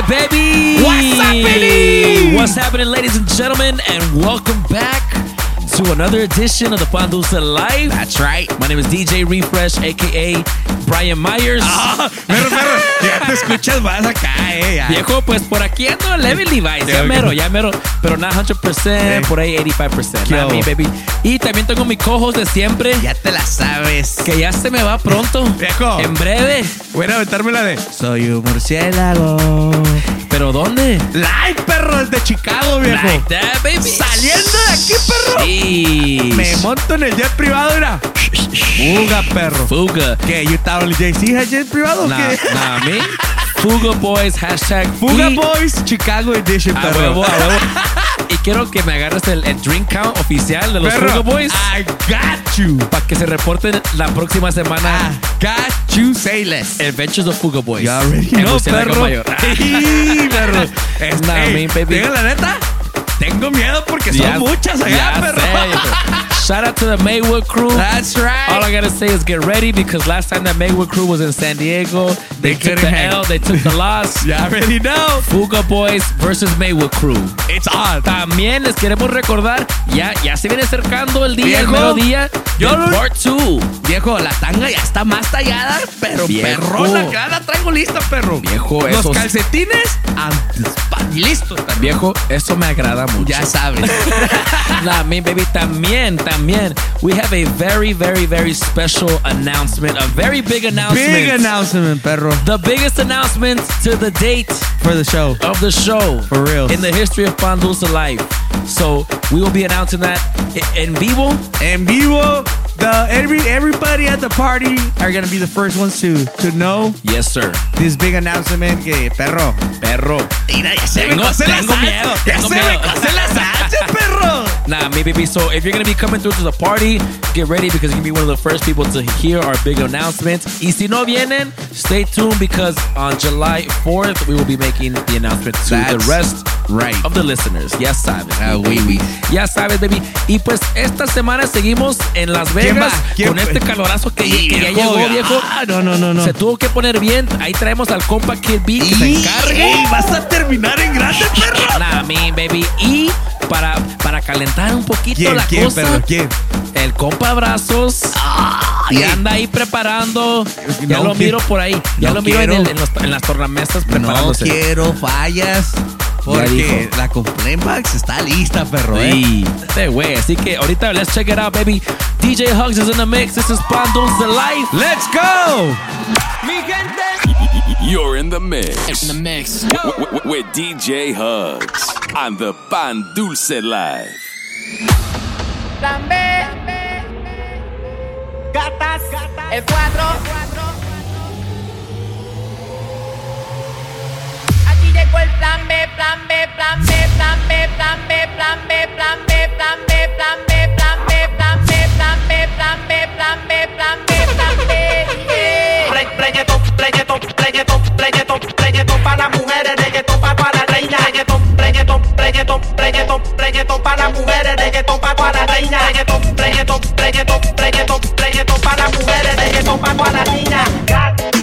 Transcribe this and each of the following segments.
right, baby. What's? What's happening, ladies and gentlemen, and welcome back to another edition of the Pan Dulce Live. That's right. My name is DJ Refresh, aka Brian Myers. Ah, perro, perro, ya te escuchas más acá, eh. ya. Viejo, pues por aquí ando Level Levi's. Ya mero, ya mero. Pero nada 100%, por ahí 85%. ¿Qué Nada, hubo? mi baby. Y también tengo mi cojos de siempre. Ya te la sabes. Que ya se me va pronto. Viejo. En breve. Voy a aventarme la de Soy un murciélago. ¿Pero dónde? Live, perro, desde Chicago, viejo. Like that, baby. Saliendo de aquí, perro. Sí. Me monto en el jet privado, mira. Fuga, perro. Fuga. ¿Qué? ¿You estaba en el JC jet privado o Nah, qué? nah, me. Fuga Boys, hashtag Fuga y- Boys, Chicago Edition, A perro. huevo, a huevo. Y quiero que me agarres el, el drink count oficial de los Perro, Fuga Boys I got you. para que se reporten la próxima I semana got you, say less. Adventures of Fuga Boys. Murciélago perro. Mayor. Sí, perro. Es, Nah, ey, man, baby. la neta, tengo miedo porque son Ya- muchas allá, ya perro. sé. Shout out to the Maywood crew. That's right. All I gotta say is get ready because last time that Maywood crew was in San Diego, they, They took the hang. L, they took the loss. you already know. Fuga Boys versus Maywood crew. It's on. También les queremos recordar, ya, ya se viene acercando el día, el mero día. yo no- Part 2. Viejo, la tanga ya está más tallada, pero Viejo. perrona, acá la traigo lista, perro. Viejo, Los esos- calcetines antes, listos. Viejo, eso me agrada mucho. Ya sabes. Nah, me baby, también, también. We have a very, very, very special announcement. A very big announcement. Big announcement, perro, The biggest announcement to the date for the show. of the show. For real. In the history of Pan Dulce Life. So we will be announcing that i- en vivo. En vivo, the every everybody at the party are gonna be the first ones to to know Yes, sir. this big announcement. Que perro, Perro. mira, ya se Tengo- me cose la tengo salsa. miedo, Ya tengo se miedo. cose la salsa, perro. Nah, me baby. So if you're gonna be coming through to the party, get ready because you're gonna be one of the first people to hear our big announcement. Y si no vienen, stay tuned because on July 4th we will be making the announcement to the rest right. of the listeners. Ya sabes. Ah, oui, oui. Ya sabes, baby. Y pues esta semana seguimos en Las Vegas ¿Quién con este calorazo que, que ya llegó, viejo. Ah, no, no, no, no. Se tuvo que poner bien. Ahí traemos al compa Kid B que se Y- encargue. Ey, vas a terminar en grande, perro. Nah, me baby. Y para, para calentar un poquito ¿Quién, la quién, cosa, perro? ¿Quién? el compa Brazos. y anda ahí preparando. Ya No lo miro por ahí. Ya no lo miro en, quiero. el- en los- en las tornamesas No preparándose. quiero fallas. Porque la Complemax está lista, perro, eh. Sí, este güey. Así que ahorita, let's check it out, baby. DJ Hugs is in the mix. This is Pan Dulce Life. Let's go. You're in the mix. In the mix. W- w- with DJ Hugs on the Pan Dulce Live. Plan B. Gatas. El 4. Aquí llegó el plan reggaetón, reggaetón, reggaetón, reggaetón para las mujeres, reggaetón para las niñas.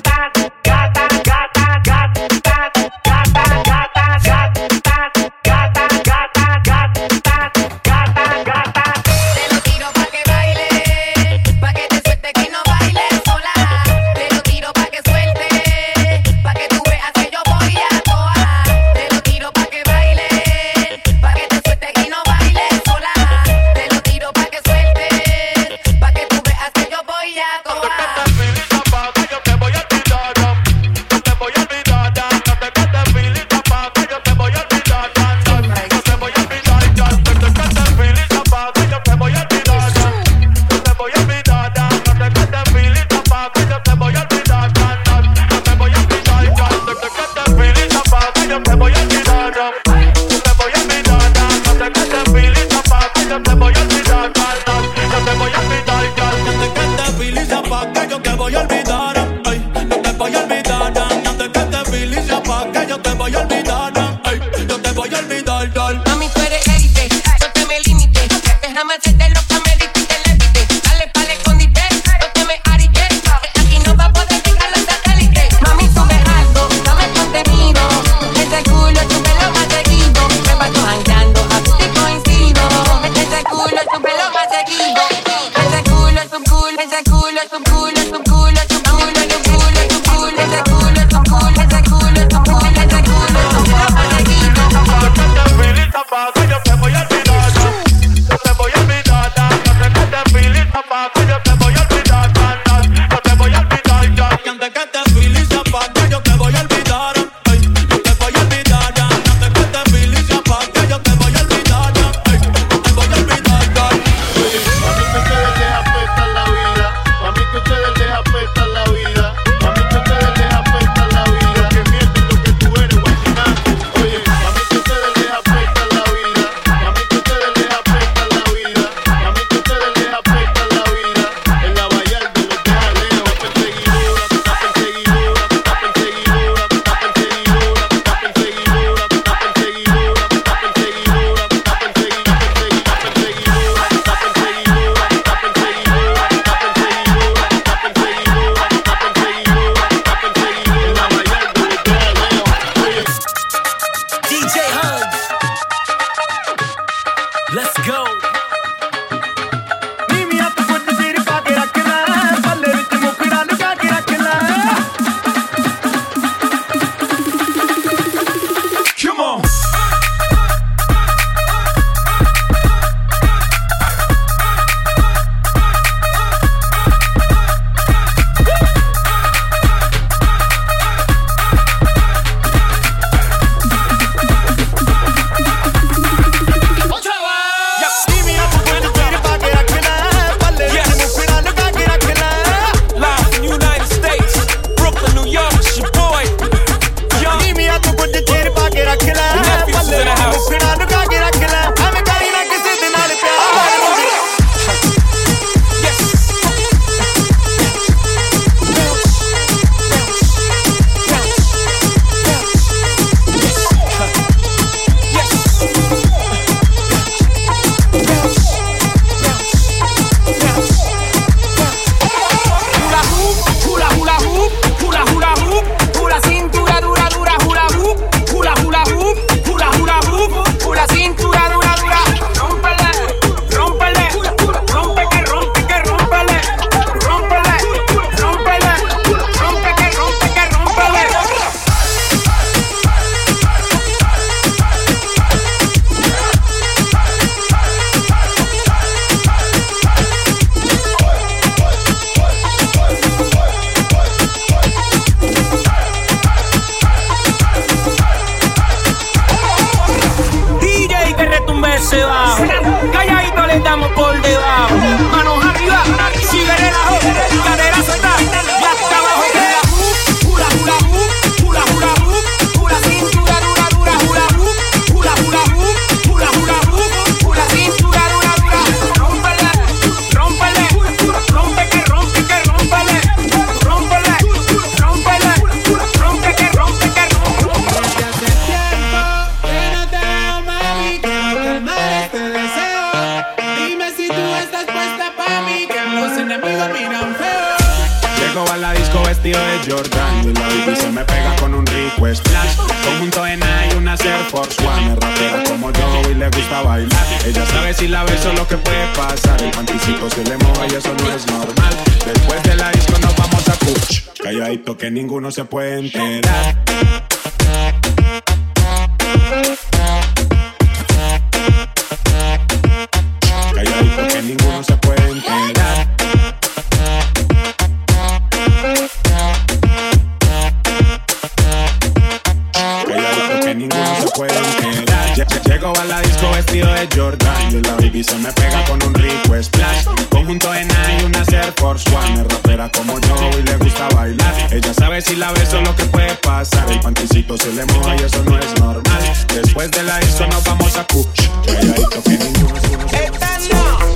ninguno se pueden quedar. Llego a la disco vestido de Jordan y la baby se me pega con un rico splash. Conjunto en y una Air Force One, es rapera como yo y le gusta bailar. Ella sabe si la beso lo que puede pasar, el panticito se le moja y eso no es normal. Después de la disco nos vamos a Kuch, que ninguno se puede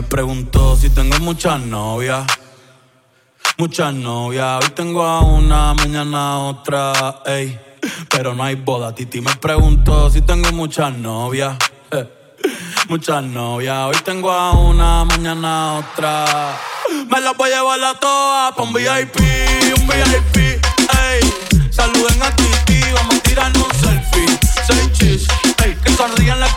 Me preguntó si tengo muchas novias. Muchas novias, hoy tengo a una, mañana otra, ey. Pero no hay boda, Titi me preguntó si tengo muchas novias. Eh. Muchas novias, hoy tengo a una, mañana otra. Me las voy a llevar a todas pa' un VIP, un VIP, ey. Saluden a Titi, vamos a tirar un selfie. Seis chis, ey, que sonríen las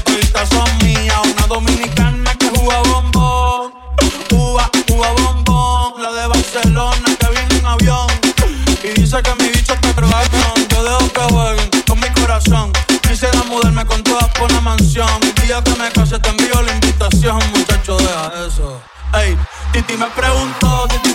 día que me case te envío la invitación, muchacho, deja eso. Ey, Titi me preguntó, Titi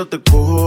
yo te cojo.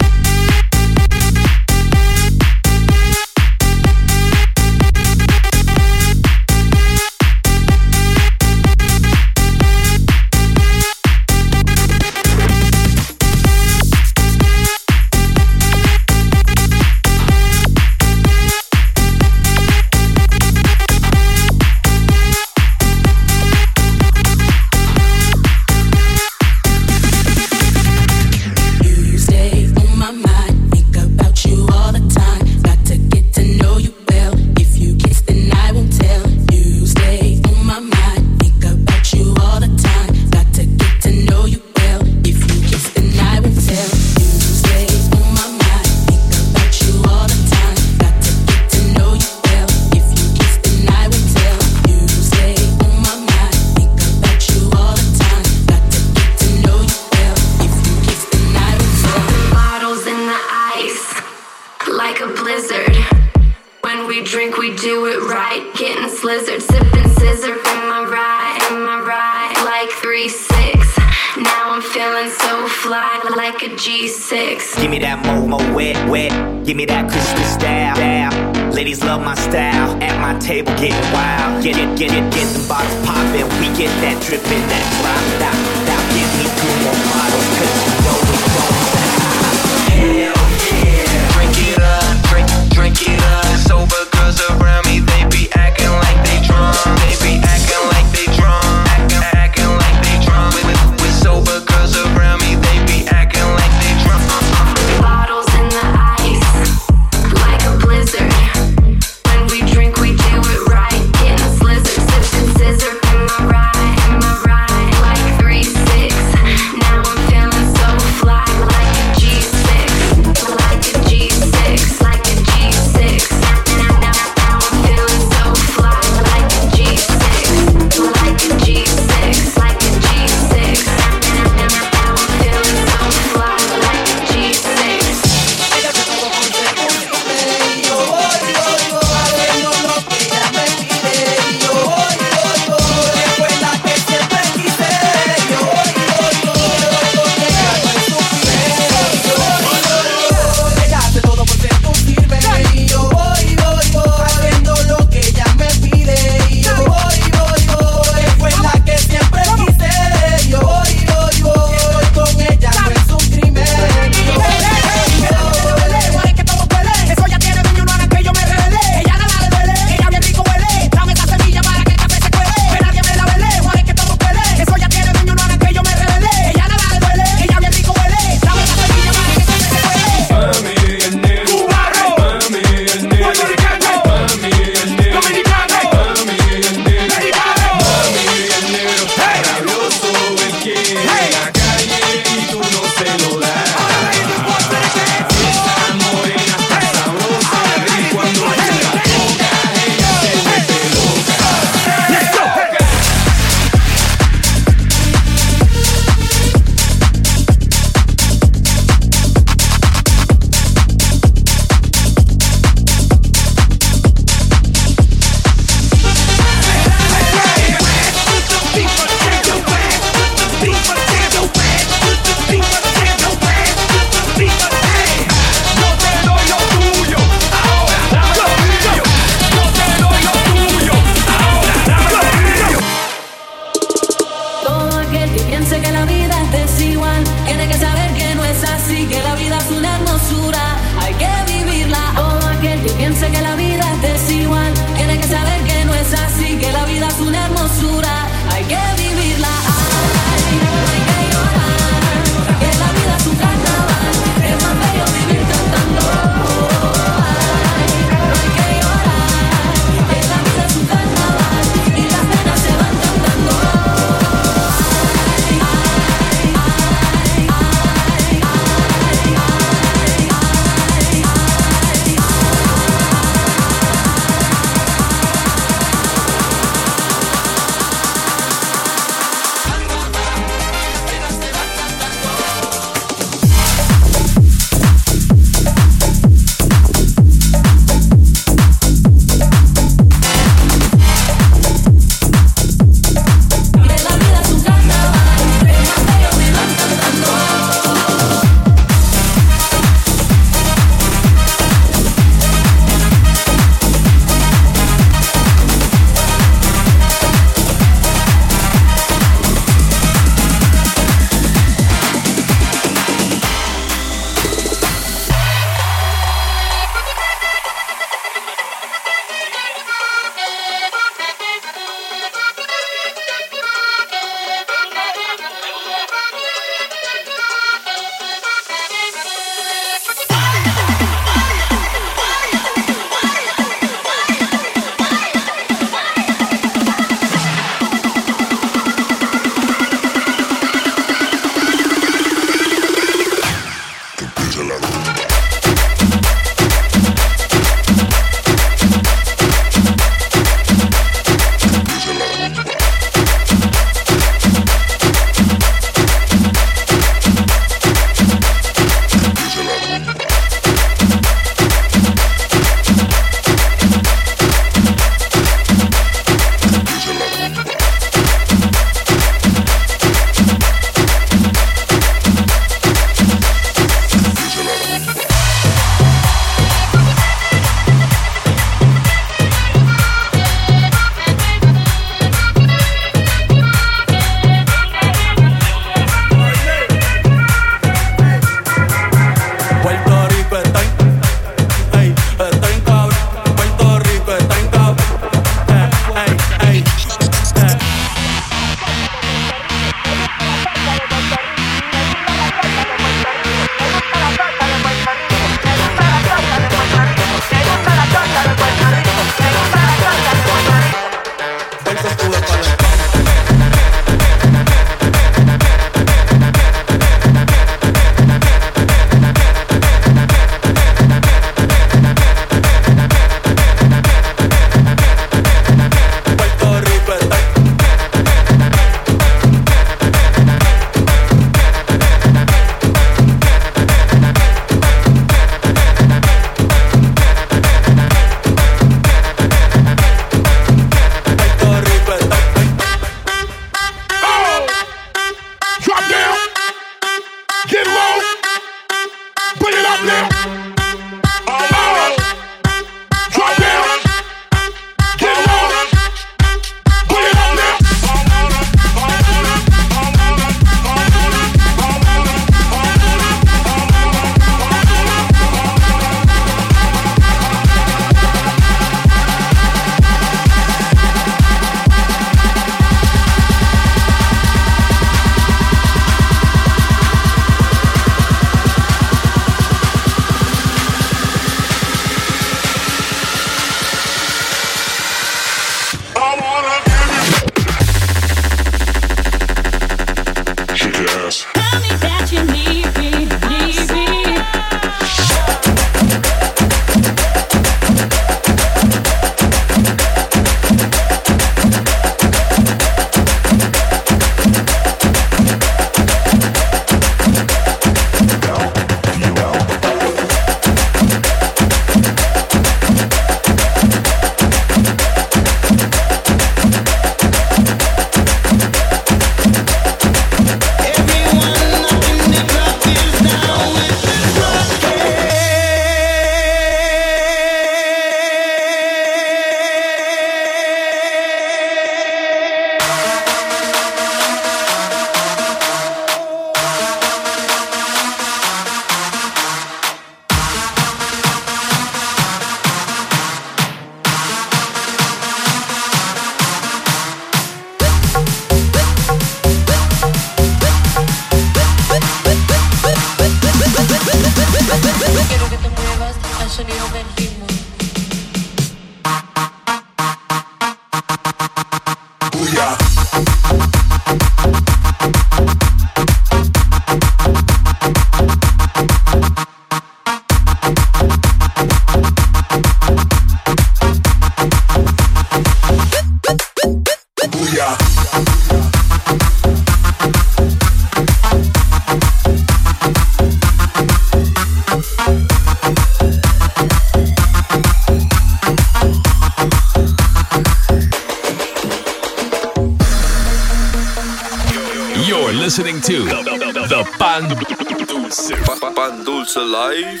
Alive.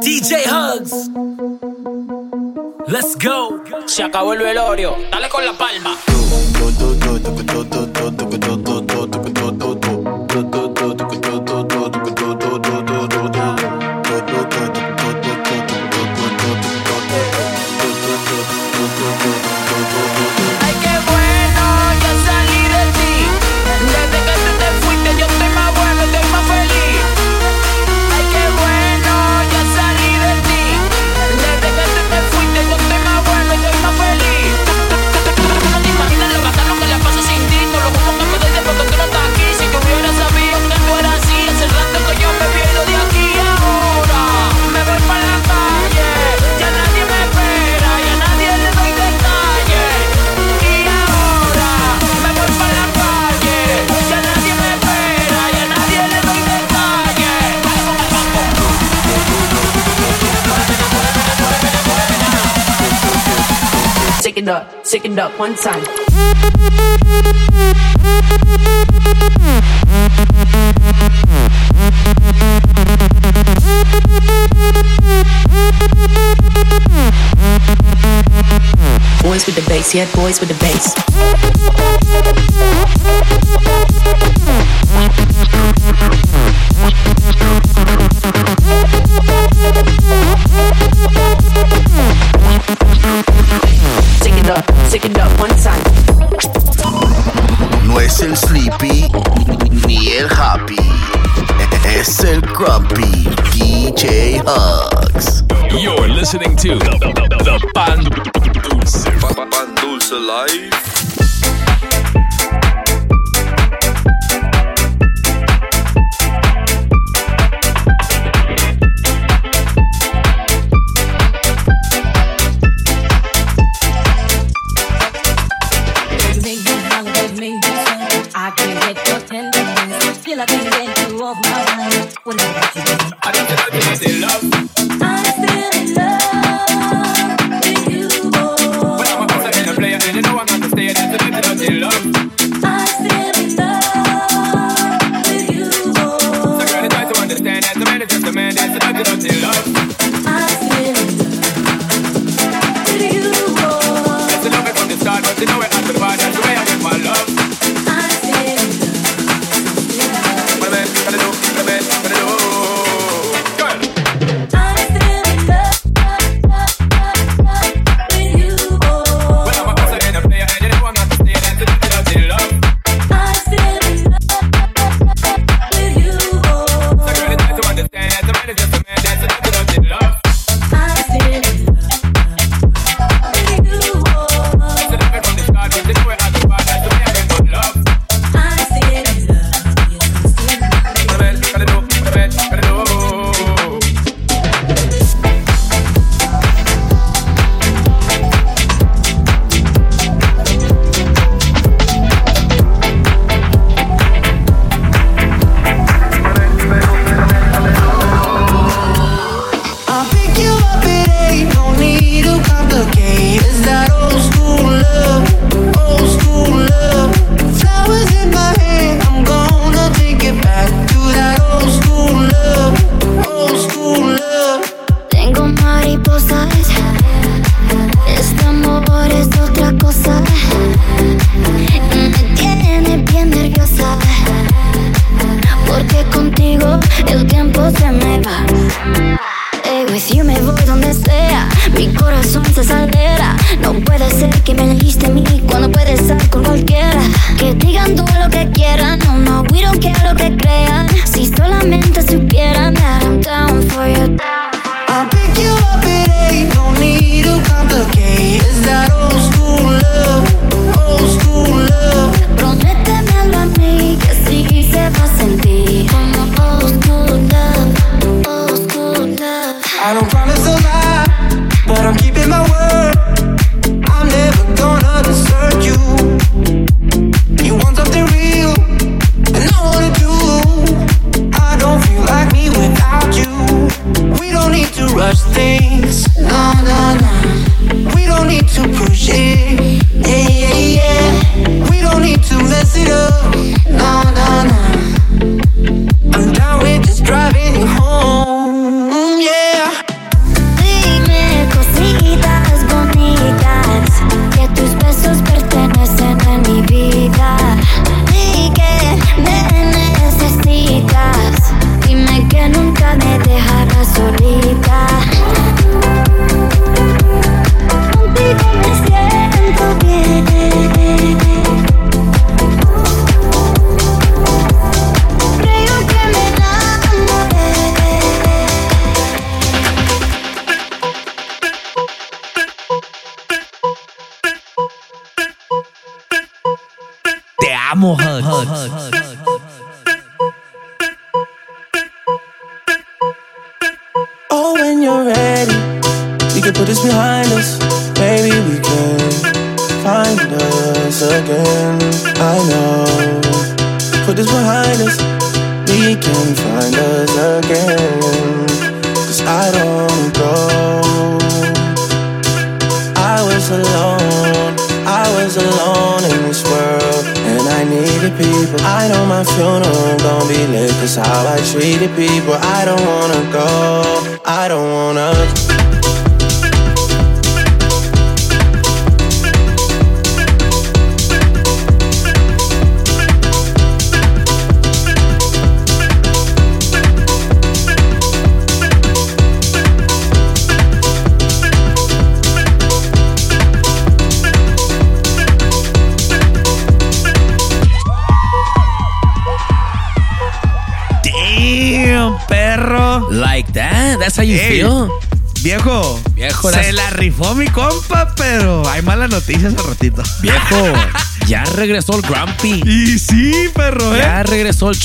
DJ Hugs. Let's go. Se acabó el velorio. Dale con la palma. Sick and up one time. Boys with the bass, yeah, boys with the bass.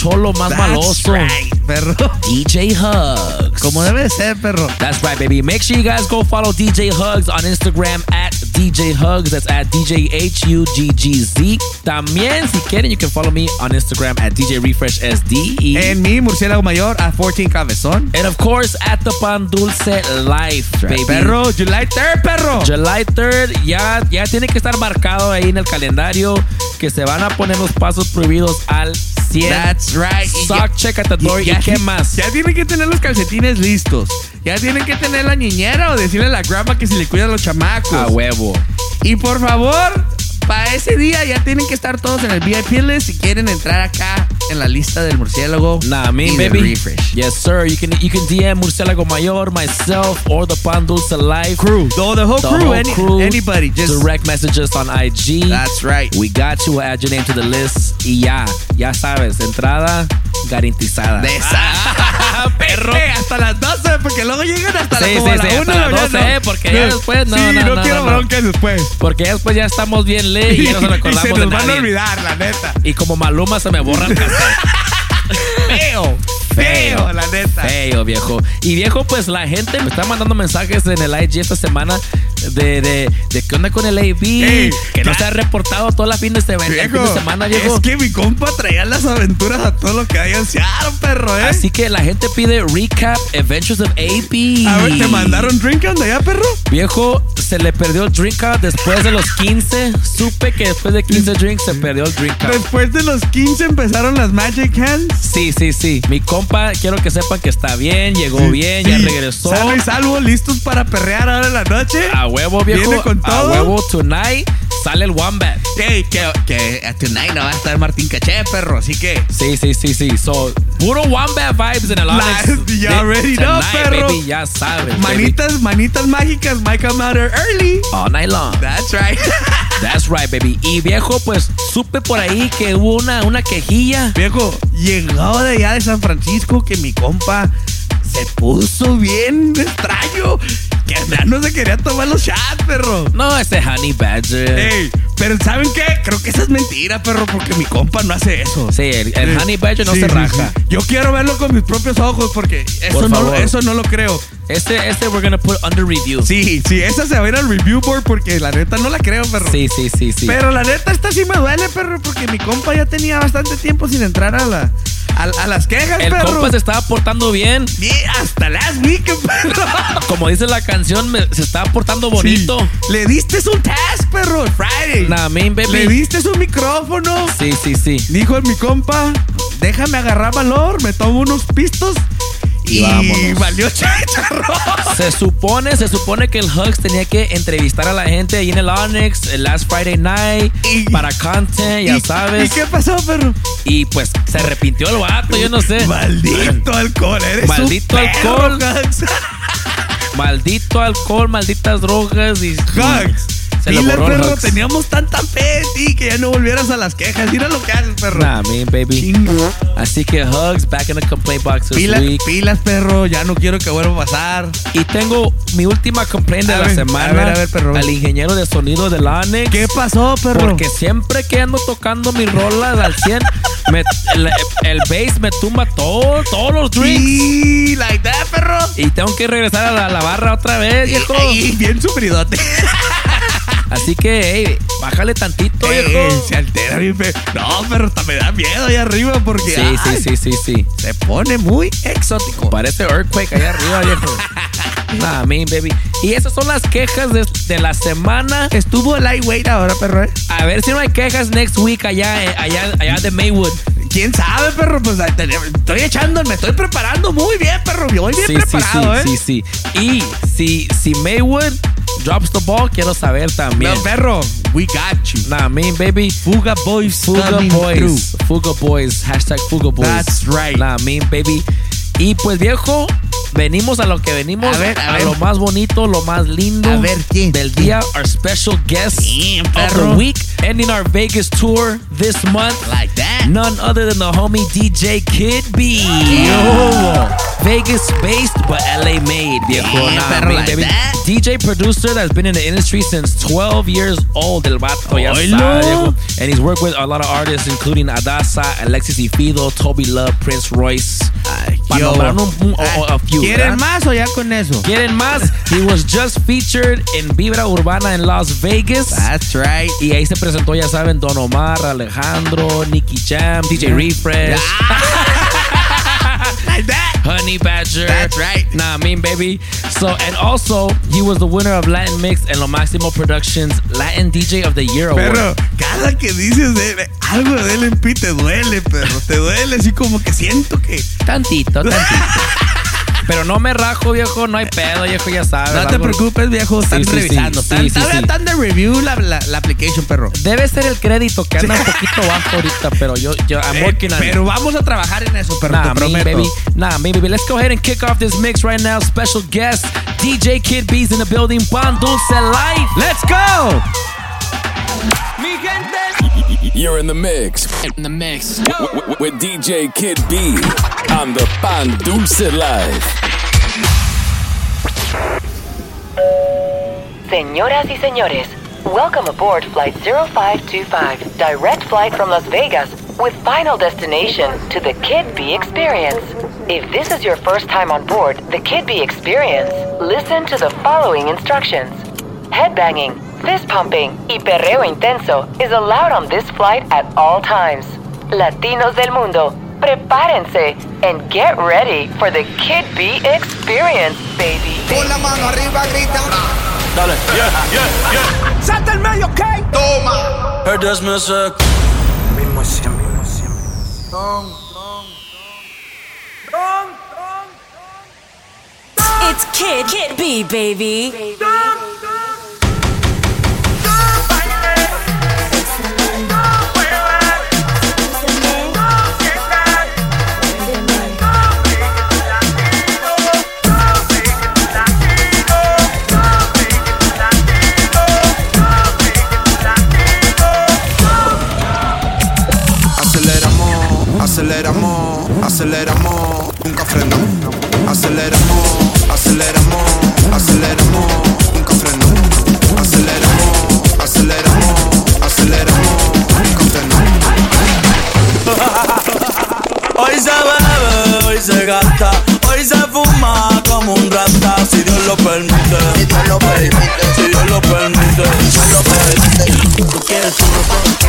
Cholo más That's maloso. right, perro. DJ Hugs. Como debe de ser, perro. That's right, baby. Make sure you guys go follow DJ Hugs on Instagram at DJ Hugs. That's at DJ H U G G Z. También, si quieren, you can follow me on Instagram at DJ Refresh SD. En mi murciélago mayor a 14 Cabezón. And of course, at the Pan Dulce Life, baby. Perro, July 3rd, perro. July 3rd, ya, ya tiene que estar marcado ahí en el calendario que se van a poner los pasos prohibidos al 100. That's right. Sock ya- check at the door. ¿Y, qué más? Ya tienen que tener los calcetines listos. Ya tienen que tener la niñera o decirle a la grandma que si le cuidan los chamacos. A huevo. Y por favor, para ese día ya tienen que estar todos en el VIP list si quieren entrar acá en la lista del murciélago. Nah, me y baby. refresh. Yes, sir. You can you can DM Murciélago Mayor, myself, or the Pan Dulce Life Crew. The, the whole crew. any- anybody. Just direct messages on IG. That's right. We got you. We'll add your name to the list. Y ya, ya sabes, entrada garantizada. de esa. Perro. Hasta las 12, porque luego llegan hasta Sí, la, como sí, a la sí, hasta una de las la 12, mañana. eh, porque ya después, no, Sí, no, no, no, quiero no, no. broncas después. Porque después ya estamos bien ley y ya no nos y recordamos se de nos van a nadie. olvidar, la neta. Y como Maluma se me borra el Meu! Feo. Feo, la neta. Feo, viejo. Y viejo, pues la gente me está mandando mensajes en el IG esta semana de, de, de qué onda con el AB. Ey, que no se ha reportado toda la fin de, semana, el fin de semana, viejo. Es que mi compa traía las aventuras a todo lo que hay en Seattle, perro, ¿eh? Así que la gente pide recap Adventures of AP. A ver, ¿te mandaron drink on allá, perro? Viejo, se le perdió el drink card después de los 15. Supe que después de 15 drinks se perdió el drink card. Después de los 15 empezaron las Magic Hands. Sí, sí, sí. Mi compa, quiero que sepan que está bien, llegó bien, ya Sí. regresó. Sano y salvo, listos para perrear ahora en la noche. A huevo, viejo. Viene con A todo. huevo tonight. Sale el Wombat. Ey, que, que tonight no va a estar Martín Caché, perro, así que. Sí, sí, sí, sí. So, puro Wombat vibes en el you de- already know, perro. baby, ya sabes. baby. Manitas, manitas mágicas, Mike come out early. All night long. That's right. That's right, baby. Y viejo, pues supe por ahí que hubo una, una quejilla. Viejo, llegado de allá de San Francisco que mi compa se puso bien extraño. Que ya no se quería tomar los shots, perro. No, ese Honey Badger. Ey, pero ¿saben qué? Creo que esa es mentira, perro, porque mi compa no hace eso. Sí, el, el. Honey Badger no Sí, se raja. sí. Yo quiero verlo con mis propios ojos porque eso, Por no, eso no lo creo. Este, este we're gonna put under review. Sí, sí, esa se va a ir al review board porque la neta no la creo, perro. Sí, sí, sí, sí. Pero la neta, esta sí me duele, perro, porque mi compa ya tenía bastante tiempo sin entrar a la. A, a las quejas, el perro. compa se estaba portando bien. Sí, hasta last week, perro. Como dice la canción, me- se estaba portando bonito. Sí. Le diste un task, perro, el Friday. Nah, mean, baby. Le diste un micrófono. Sí, sí, sí. Dijo mi compa, déjame agarrar valor, me tomo unos pistos y, valió. Se supone, se supone que el Hugs tenía que entrevistar a la gente ahí en el Onyx el last Friday night Y- para content, ya ¿Y- sabes. ¿Y qué pasó, perro? Y pues se arrepintió el vato, yo no sé. Maldito alcohol, eres Maldito un perro, alcohol. Hugs. Maldito alcohol, malditas drogas y. Hugs. El perro, teníamos tanta fe ti que ya no volvieras a las quejas. Mira lo que haces, perro. Nah, mean, baby. Así que Hugs back in the complaint box this Pilas, week. pilas, perro. Ya no quiero que vuelva a pasar. Y tengo mi última complaint de la ver, semana. a ver, a ver, perro. Al ingeniero de sonido del Onyx. ¿Qué pasó, perro? Porque siempre que ando tocando mis rolas al 100, me- el, el bass me tumba todo, todos los drinks. Sí, like that, perro. Y tengo que regresar a la, la barra otra vez, viejo. Ahí, bien sufridote. Así que, hey, bájale tantito, viejo. se altera bien feo. No, pero hasta me da miedo allá arriba porque Sí, ay, sí, sí, sí, sí. se pone muy exótico. Parece earthquake allá arriba, viejo. Nah, mean, baby. Y esas son las quejas de, de la semana. Estuvo lightweight ahora, perro. ¿eh? A ver si no hay quejas next week allá, eh, allá, allá de Maywood. ¿Quién sabe, perro? Pues estoy echando, me estoy preparando muy bien, perro. Yo voy bien sí, preparado, sí, ¿eh? sí, sí, sí. Y si, si Maywood drops the ball, quiero saber también. No, perro, we got you. Nah, mean, baby. Fuga Boys Fuga Boys. through. Fuga Boys. Hashtag Fuga Boys. That's right. Nah, mean, baby. Y pues, viejo, venimos a lo que venimos. A ver, a ver. lo más bonito, lo más lindo. A ver, ¿quién? Del día. Our special guest Damn, of the week. Ending our Vegas tour this month. Like that. None other than the homie DJ Kid B. Yo. Vegas based, but LA made, viejo. Damn, Nah, perro, mean, like baby. that. DJ producer that's been in the industry since 12 years old, el vato, ya sabe. And he's worked with a lot of artists, including Adasa, Alexis Ifido, Toby Love, Prince Royce. Ay, yo. un, un- o- a few, ¿Quieren ¿verdad? más o ya con eso? ¿Quieren más? He was just featured in Vibra Urbana en Las Vegas. That's right. Y ahí se presentó, ya saben, Don Omar, Alejandro, Nicky Jam, DJ Refresh. Honey Badger. That's right. Nah, mean baby. So, and also, he was the winner of Latin Mix and Lo Máximo Productions Latin DJ of the Year Award. Perro, cada que dices de, algo de LMP te duele, perro. Te duele así como que siento que. Tantito, tantito. Pero no me rajo, viejo, no hay pedo, viejo, ya sabes. No te algo- preocupes, viejo. Están Sí, sí, revisando. Sí, están, están- están de review la, la, la application, perro. Debe ser el crédito que anda un poquito bajo ahorita, pero yo, yo I'm Eh, working on it. pero vamos a trabajar en eso, perro. Nah, te me, prometo. baby. Nah, me, baby. Let's go ahead and kick off this mix right now. Special guest, DJ Kid B's in the building. Pan Dulce Life. Let's go. You're in the mix. In the mix. With DJ Kid B on the Pan Dulce Life. Señoras y señores, welcome aboard Flight 0525, direct flight from Las Vegas with final destination to the Kid B Experience. If this is your first time on board the Kid B Experience, listen to the following instructions. Headbanging, fist pumping, y perreo intenso is allowed on this flight at all times. Latinos del mundo, prepárense and get ready for the Kid B Experience, baby. Con la mano arriba, grita. Dale, yeah, yeah, yeah. ¡Salta el medio, ok! Toma. Heard this music. Mismo siempre, mismo siempre. Don, don, don, don. It's Kid Kid B, baby. Aceleramos, nunca frenamos. Aceleramos, aceleramos, aceleramos, nunca frenamos. Aceleramos, aceleramos, aceleramos, nunca frenamos. Hoy se bebe, hoy se gasta, hoy se fuma como un rata, si Dios lo permite. Si Dios lo permite. Si Dios lo permite. Dios lo permite. Tú quieres duro,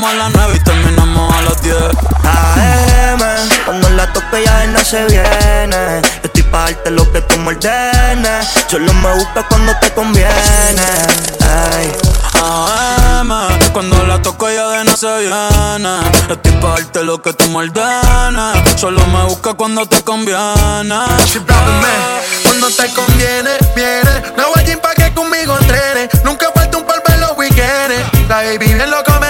Comenzamos a las nueve y terminamos a las 10 AM, cuando la toque ya de no se viene. Estoy pa' darte lo que tú me ordenes. Solo me busca cuando te conviene. Ey. AM, cuando la toco ella de no se viene Estoy pa' darte lo que tú me ordenes Solo me busca cuando te conviene Cuando te conviene, viene. No voy gym pa' que conmigo entrene. Nunca falta un polvo en los weekends. La baby bien loco me.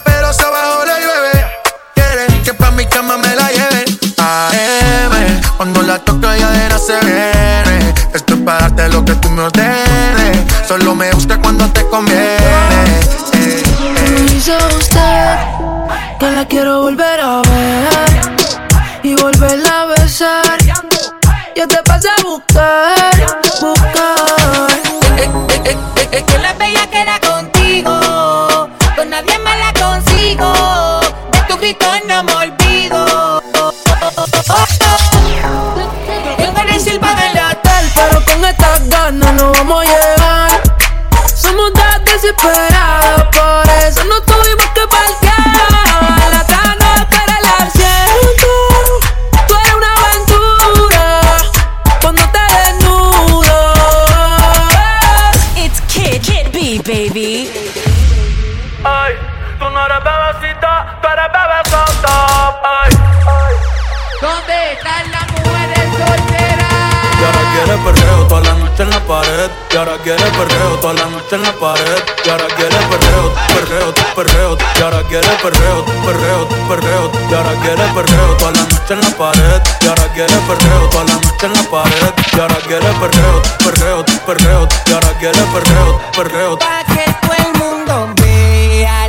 la toca y se viene. Esto es para darte lo que tú me ordenes. Solo me gusta cuando te conviene. Eh, eh. Usted que la quiero volver a ver y volverla a besar. Yo te pasé a buscar en la pared. Y ahora quiere perreo toda la noche en la pared. Y ahora quiere perreo, perreo, perreo. Y ahora quiere perreo, perreo, perreo. Y ahora quiere perreo toda la noche en la pared. Y ahora quiere perreo toda la noche en la pared. Y ahora quiere perreo, perreo, perreo. Y ahora quiere perreo, perreo. Pa' que todo el mundo vea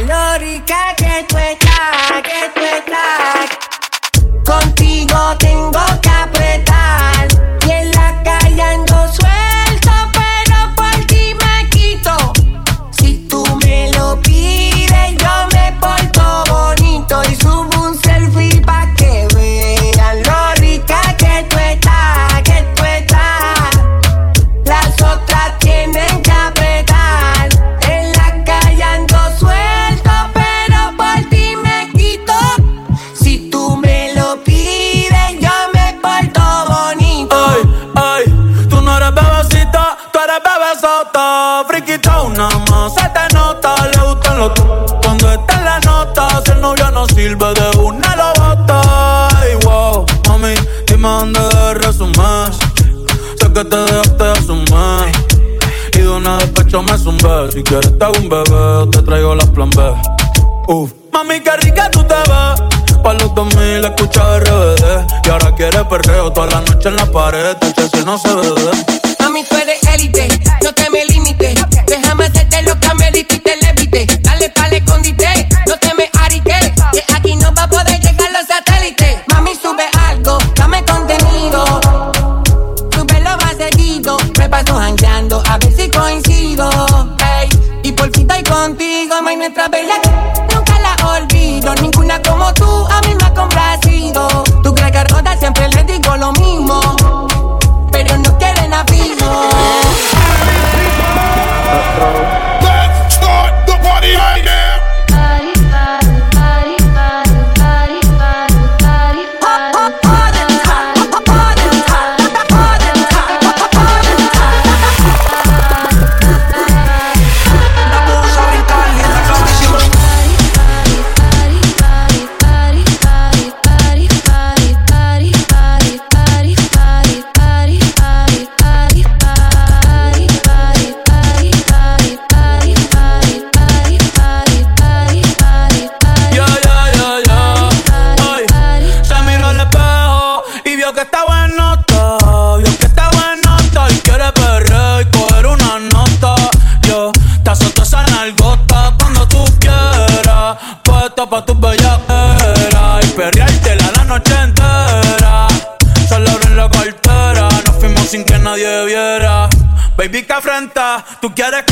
sirve de una lo bota. Ay, wow, mami, dime dónde de resumes. Sé que te dejaste asumir. Y de una despecho me zumbé. Si quieres te hago un bebé, te traigo las plan B. Uf. Mami, qué rica tú te ves. Pa' los 2000 escucha RBD. Y ahora quiere perreo toda la noche en la pared. Este si no se ve. Afrenta, tú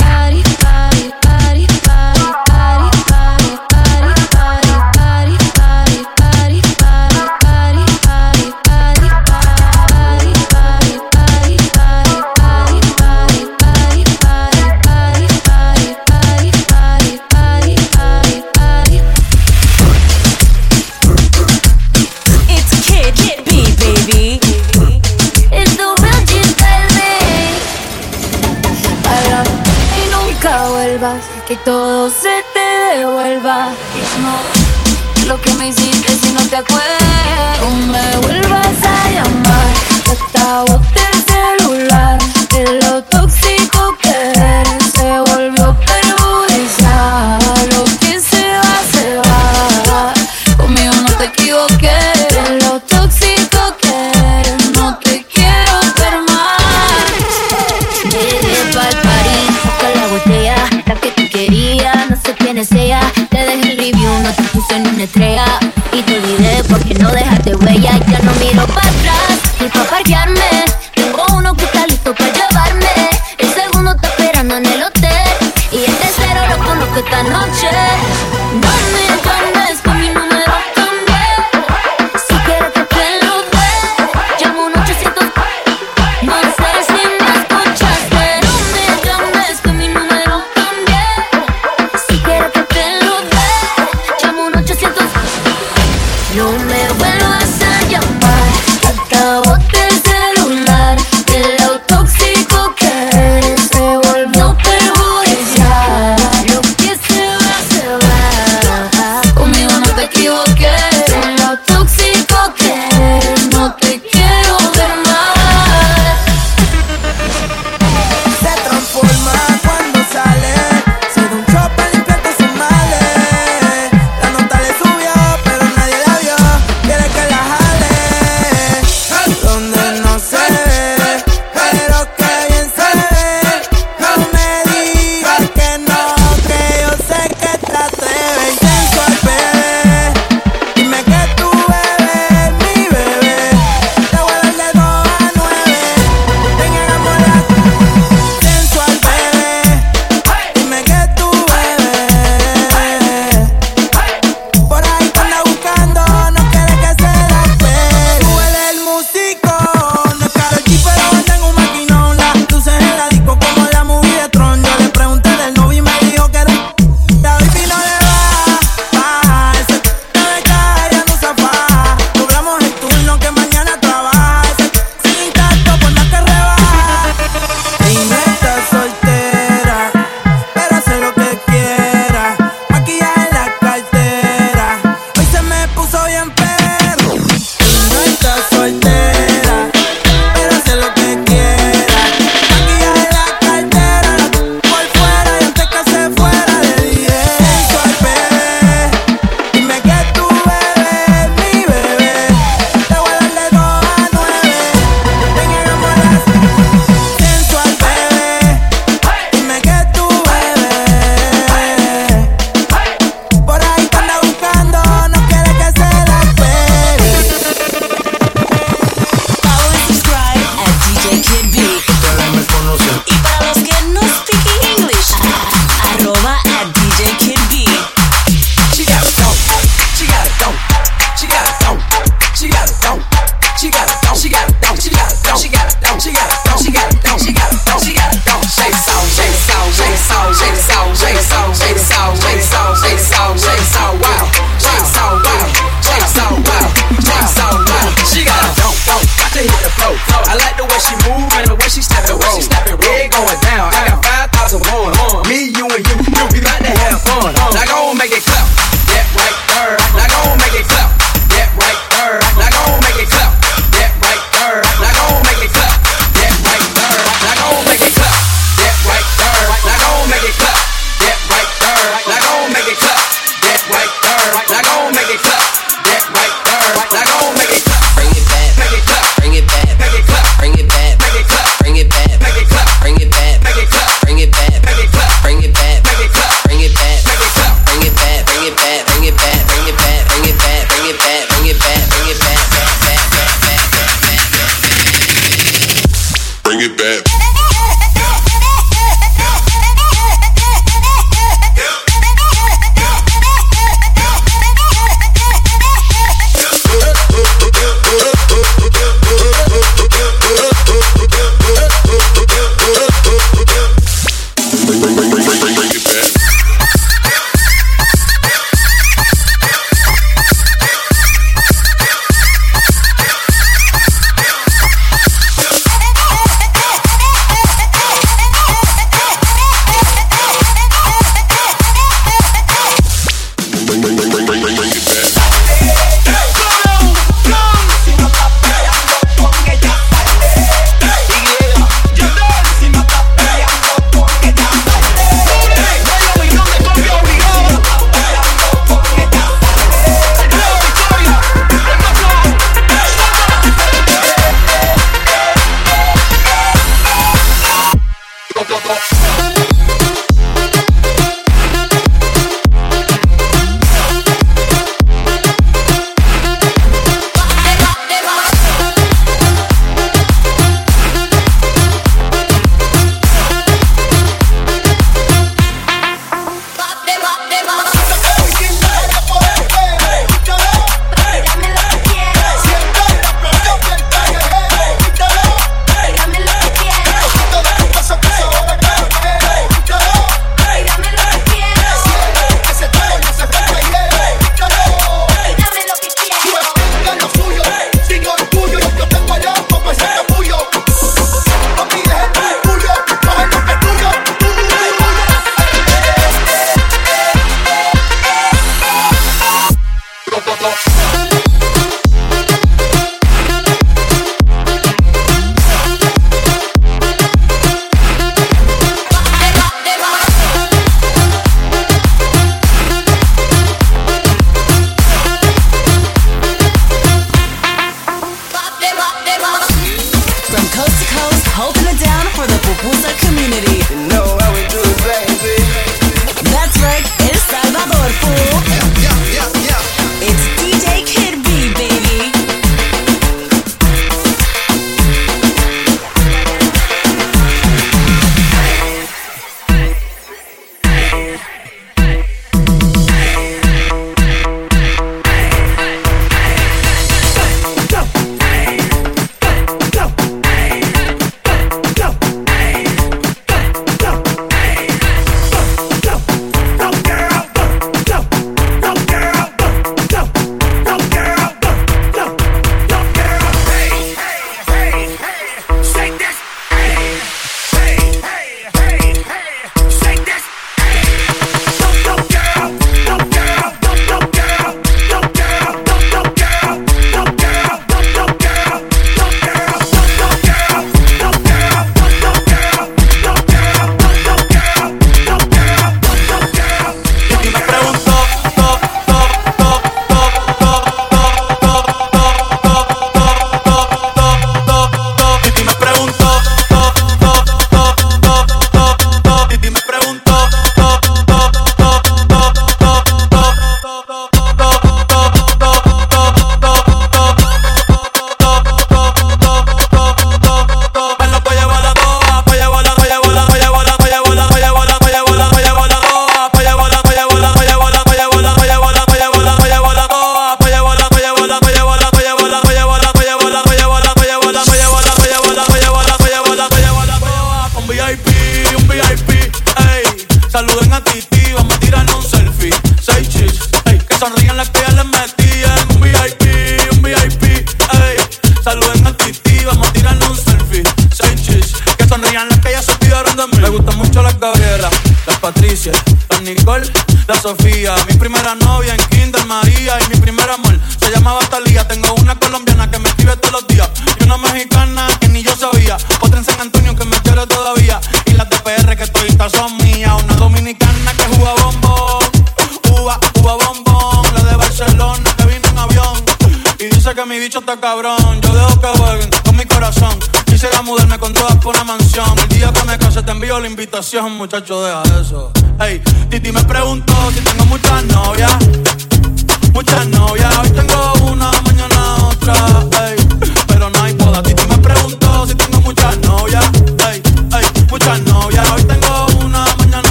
si es un muchacho de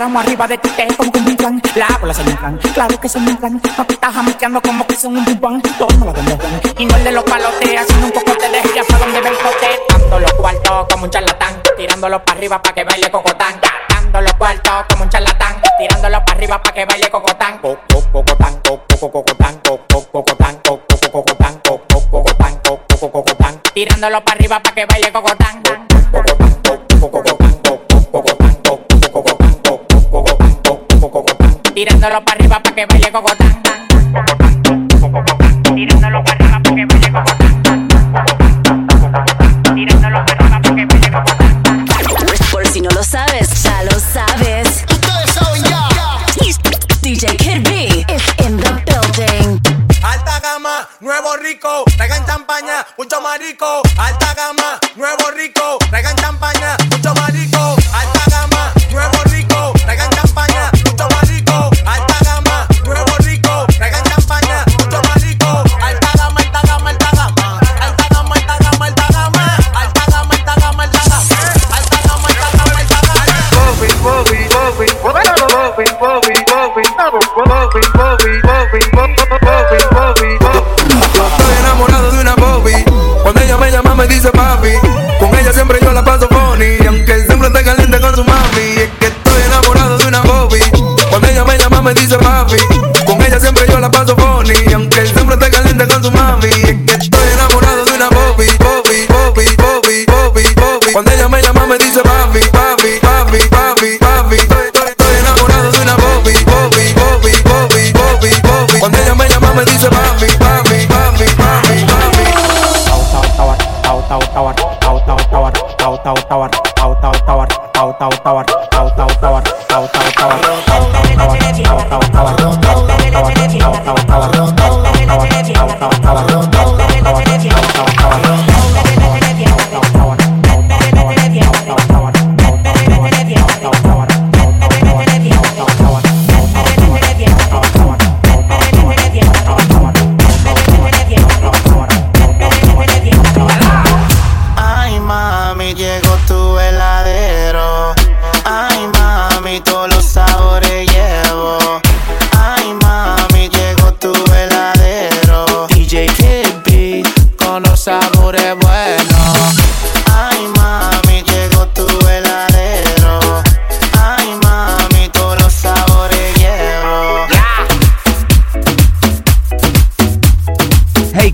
Arriba de ti, que como que un bimban. La bola se inflan, claro que se inflan. No te estás jameteando como que son un bimban. Todos me lo demuestran. Y no de los palotes, haciendo un poco de ya para donde ven cote. Dando los cuartos como un charlatán, tirándolo para arriba para que baile cocotán. Dando los cuartos como un charlatán, tirándolo para arriba para que baile cocotán. Cocotán, cocotán, cocotán, cocotán, cocotán, cocotán, cocotán. Tirándolo para arriba para que baile cocotán. Tirándolo para arriba para que baile cocotán. Tirándolo para arriba para que baile cocotán. Tirándolo para arriba para que baile cocotán. Por si no lo sabes, ya lo sabes. Ustedes saben ya. DJ Kirby is in the building. Alta gama, nuevo rico, traigan champaña, mucho marico. Alta gama. Ella me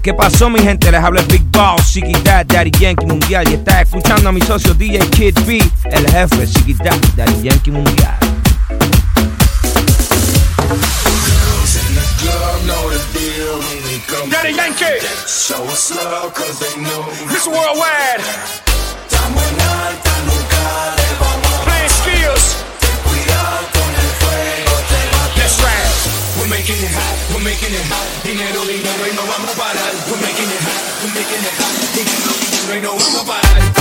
¿qué pasó mi gente? Les habla el Big Boss, Chiquitad, Daddy Yankee Mundial Y está escuchando a mi socio DJ Kid B, el jefe, Chiquitad, Daddy Yankee Mundial Daddy Yankee. Show us love cause they know. This worldwide. Making it hot, we're making it hot. Dinero, dinero y no vamos a parar. We're making it hot, we're making it hot. Dinero, dinero y no vamos a parar.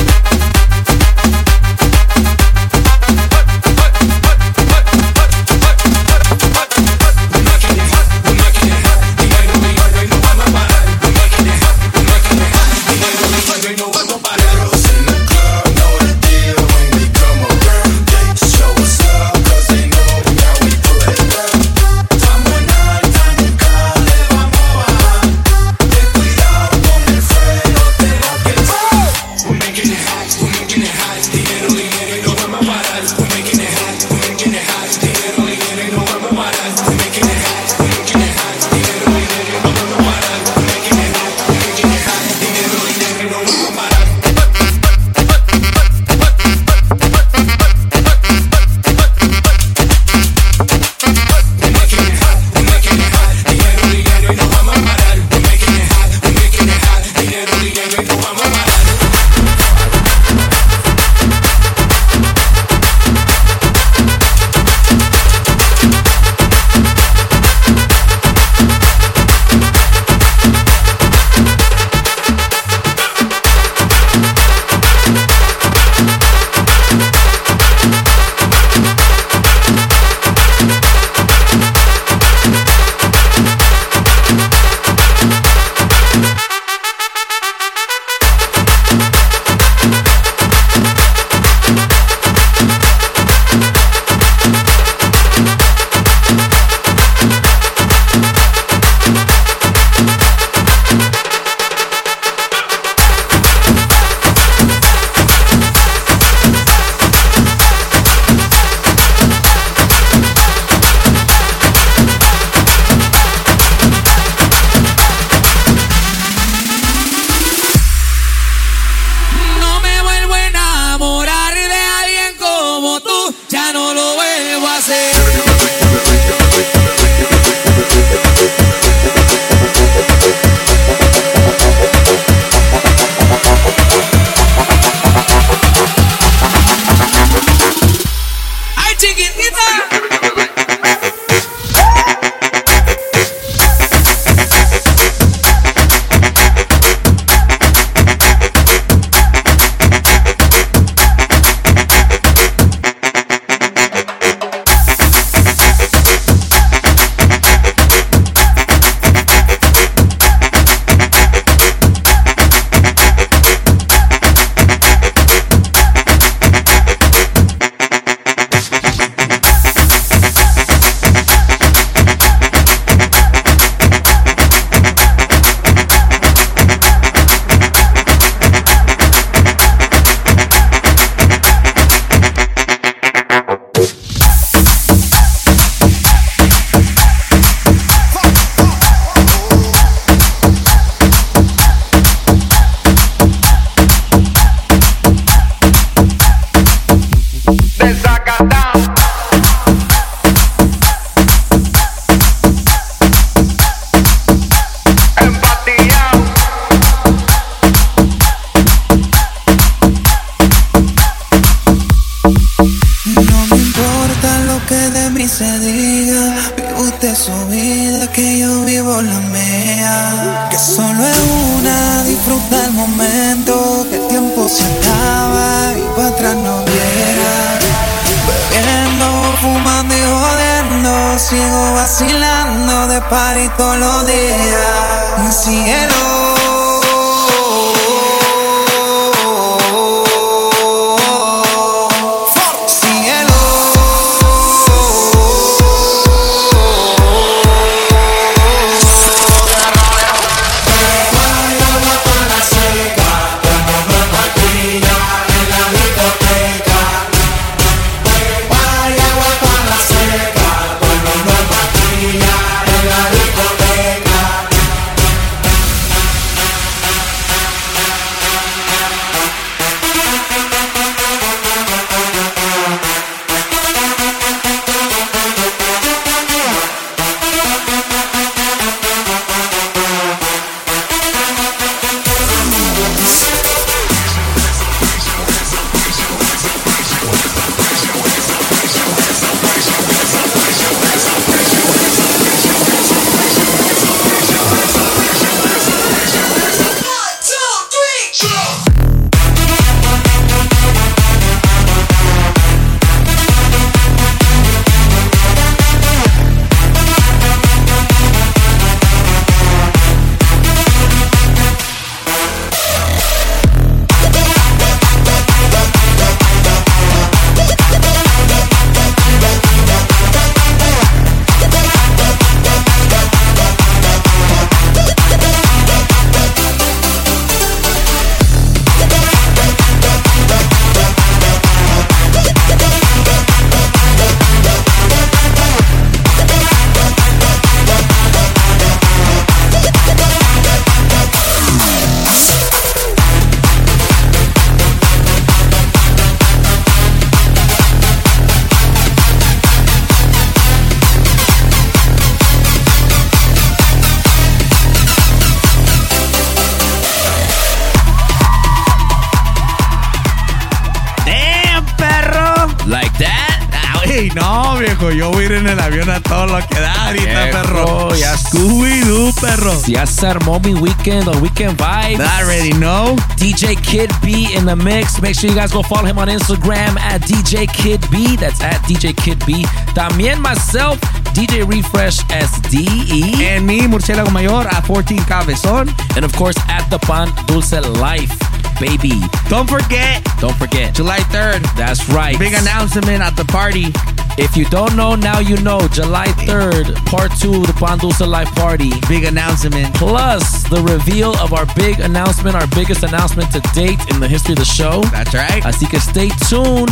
Ir en el avión a todo lo que da ahorita, perro. ya- Scooby-Doo, perro. Ya se armó mi weekend, the weekend vibes. I already know. DJ Kid B in the mix. Make sure you guys go follow him on Instagram at DJ Kid B. That's at DJ Kid B. También myself, DJ Refresh SDE. And me, Murciélago Mayor, at 14 Cabezón. And of course, at the Pan Dulce Life, baby. Don't forget, Don't forget. July 3rd, That's right. big announcement at the party. If you don't know, now you know. July 3rd, part two of the Pan Dulce Life Party. Big announcement. Plus, the reveal of our big announcement, our biggest announcement to date in the history of the show. That's right. Que stay tuned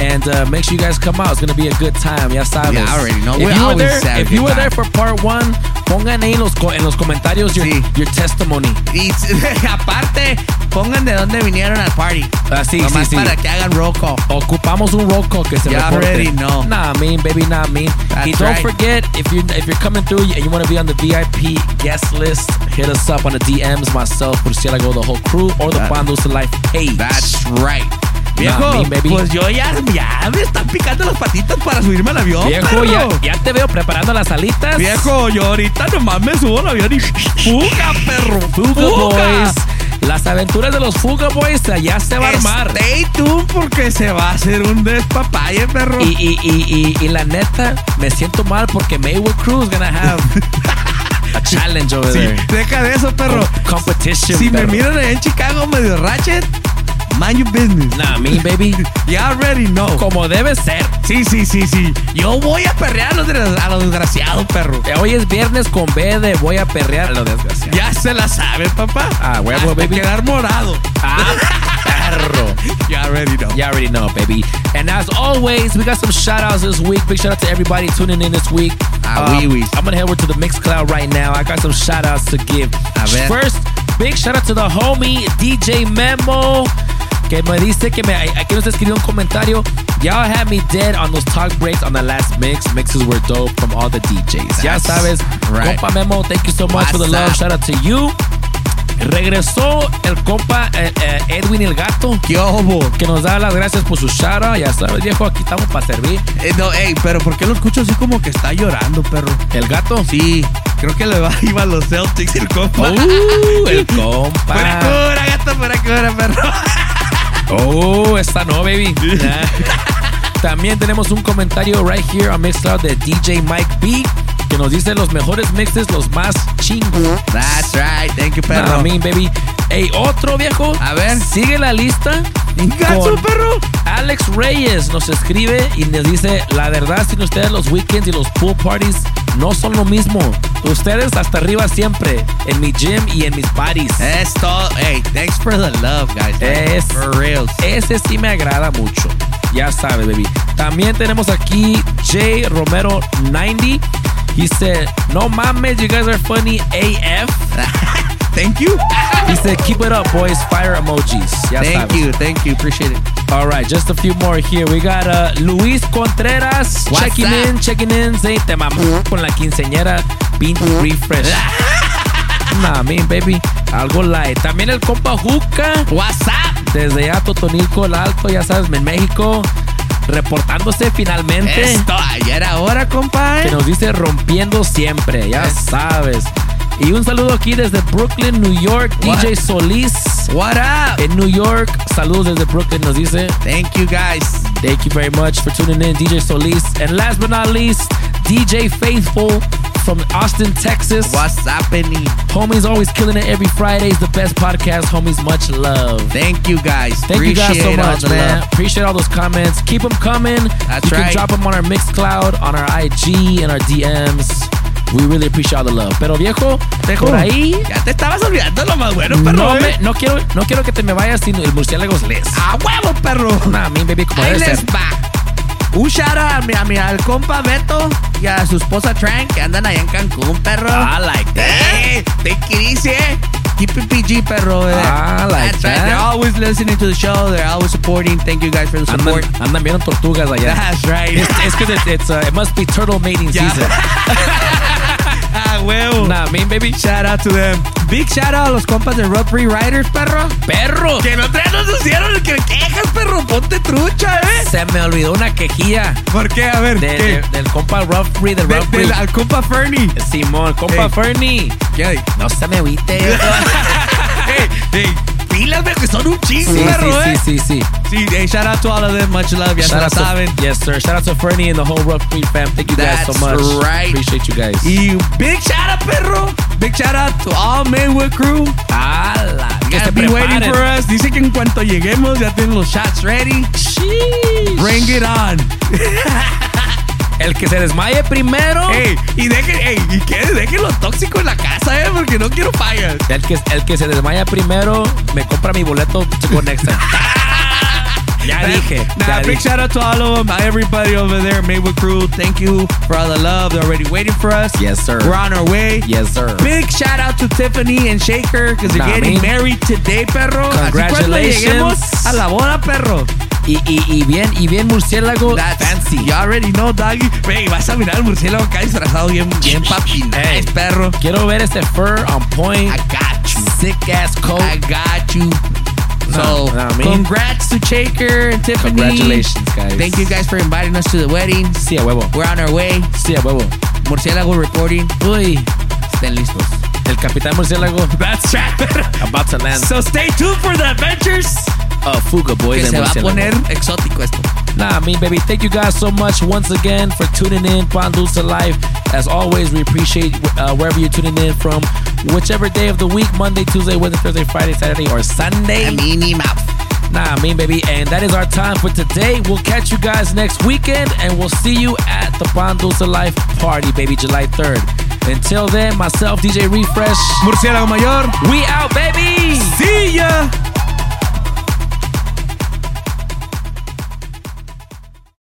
and uh, make sure you guys come out. It's going to be a good time. Sabes. Yeah, I already know. If We you were there, if you were there for part one, pongan ahí en los, en los comentarios your, Sí. your testimony. Y aparte, pongan de dónde vinieron al party. Así, sí, Nomás sí. para que hagan roll call. Ocupamos un roll call que se You reporte. already know. Nah, mean, baby, not mean. That's and don't right. forget, if you're if you're coming through and you want to be on the VIP guest list, hit us up on the DMs, myself, Murciélago, the whole crew, or the That- Dulce Life page. That's right. Viejo, pues yo ya, ya me están picando las patitas para subirme al avión. Viejo, ya, ya te veo preparando las alitas. Viejo, yo ahorita nomás me subo al avión y fuga, perro. Fuga Boys. Las aventuras de los Fuga Boys ya se va a armar. Stay tuned porque se va a hacer un despapalle, perro. Y, y, y, y, y la neta, me siento mal porque Maywood Cruz gonna have a challenge over Sí, there. deja de eso, perro. Com- competition. Si me miran allá en Chicago medio ratchet, mind your business. Nah, me, baby. You already know. Como debe ser. Sí, sí, sí, sí. Yo voy a perrear a los, a los desgraciados, perro. Eh, Hoy es viernes con B de voy a perrear a lo desgraciado. Ya se la sabe, papá. Ah, huevo, baby. quedar morado. Ah, perro. You already know. You already know, baby. And as always, we got some shout outs this week. Big shout out to everybody tuning in this week. Ah, oui, oui. I'm going to head over to the Mixcloud right now. I got some shout outs to give. A ver. First, big shout out to the homie DJ Memo. Que me dice que me, aquí nos escribió un comentario. Y'all had me dead on those talk breaks on the last mix. Mixes were dope from all the DJs. ya sabes. right. Compa Memo, thank you so much for the love. Shout out to you. Regresó el compa eh, eh, Edwin el Gato. ¿Qué obo? Que nos da las gracias por su shout out. Ya sabes, viejo, aquí estamos para servir. Eh, no, ey, pero ¿por qué lo escucho así como que está llorando, perro? ¿El gato? Sí, creo que le va iba a los Celtics el compa. Uh, el compa. Fuera cura, gato, fuera cura, perro. Oh, esta no, baby. Nah. También tenemos un comentario right here on Mixcloud de DJ Mike B. que nos dice los mejores mixes, los más chingos. That's right. Thank you, perro. I mean, baby. Ey, otro viejo. A ver. Sigue la lista. Con perro. Alex Reyes nos escribe y nos dice: La verdad, sin ustedes, los weekends y los pool parties no son lo mismo. Ustedes hasta arriba siempre. En mi gym y en mis parties. Es todo. Hey, thanks for the love, guys. Es, for real. Ese sí me agrada mucho. Ya sabes, baby. También tenemos aquí Jay Romero 90. He said, No mames, you guys are funny AF. Thank you. He said, Keep it up, boys. Fire emojis. Ya Thank sabes. you, thank you. Appreciate it. All right, just a few more here. We got uh, Luis Contreras What's checking up? in, checking in. Say, te mamó con la quinceñera Pin Refresh. nah, mean, baby. Algo light. También el compa Juca. What's up? Desde ya Totonilco, el Alto, ya sabes, en México. Reportándose finalmente. Esto, ayer ahora, compa. Que nos dice rompiendo siempre, ya sabes. Y un saludo aquí desde Brooklyn, New York, What? DJ Solís. What up? En New York, saludos desde Brooklyn, nos dice. Thank you, guys. Thank you very much for tuning in, DJ Solis. And last but not least, DJ Faithful from Austin, Texas. What's happening? Homies always killing it every Friday. is the best podcast. Homies, much love. Thank you, guys. Thank you guys so much, man. love. Appreciate all those comments. Keep them coming. That's you can drop them on our Mixcloud, on our IG, and our DMs. We really appreciate all the love. Pero viejo, por ahí. Ya te estabas olvidando lo más bueno, perro. No, eh. me- no quiero, no quiero que te me vayas sin el murciélago les. A huevo, perro. Nah, mi baby, como Ahí les va. Un shout out a mi, a mi- al compa Beto y a su esposa Trank que andan allá en Cancún, perro. I like that. Hey, take it easy. Keep it PG, perro. eh. I like That's right. that. They're always listening to the show. They're always supporting. Thank you guys for the support. Andan, andan viendo tortugas allá. That's right. It's, it's it's, it's, uh, it must be turtle mating Yeah. season. ah, huevo. Nah, mean baby. Shout out to them. Big shout out a los compas de Free Riders, perro. Perro. Que no te nos hicieron el que quejas, perro. Ponte trucha, eh. Se me olvidó una quejilla. ¿Por qué? A ver, De- ¿qué? de- del compa Free, del De- Free. al compa Fernie. Simón, compa Hey. Fernie. ¿Qué hay? No se me agüite. hey, hey, pilas, viejo, que son un chingo, Sí, perro, sí, eh. sí, sí, sí. Sí, hey, shout out to all of them. Much love. Ya se Shout la out to- saben. yes, sir. Shout out to Fernie and the whole Rough Free fam. Thank you guys so That's much. right. Appreciate you guys. Y big shout out, perro. Big shout out to all Maywood crew. Ala, que Gotta se be waiting for us. Dice que en cuanto lleguemos ya tienen los shots ready. Sheesh. Bring it on. El que se desmaye primero. Ey, y dejen, ey, y que dejen lo tóxico en la casa, eh, porque no quiero fallas. El que, el que se desmaya primero me compra mi boleto next time. ya dije. Nah, ya big dije. shout out to all of them, everybody over there, Maywood crew. Thank you for all the love. They're already waiting for us. Yes, sir. We're on our way. Yes, sir. Big shout out to Tiffany and Shaker because they're Nah, getting man. married today, perro. Así cuando Congratulations. lleguemos a la boda, perro. Y, y, y bien, y bien murciélago That's fancy. You already know, doggy. Wey, vas a mirar al murciélago acá disfrazado bien, bien papi. Hey. Nice, perro. Quiero ver ese fur on point. I got you. Sick ass coat. I got you. So, Nah, nah, congrats to Chaker and Tiffany. Congratulations, guys. Thank you guys for inviting us to the wedding. Sí, a huevo. We're on our way. Sí, a huevo. Murciélago reporting. Uy, Estén listos. el capitán murciélago That's right. about to land. so stay tuned for the adventures. a fuga, boys. Que se va a poner exótico esto. Nah, me baby. Thank you guys so much once again for tuning in, Pan Dulce Live. As always, we appreciate uh, wherever you're tuning in from, whichever day of the week Monday, Tuesday, Wednesday, Thursday, Friday, Saturday, or Sunday. Minnie Mouse. Nah, mean baby. And that is our time for today. We'll catch you guys next weekend, and we'll see you at the Pan Dulce Life party, baby, July 3rd. Until then, myself, DJ Refresh. Murciélago Mayor. We out, baby. See ya.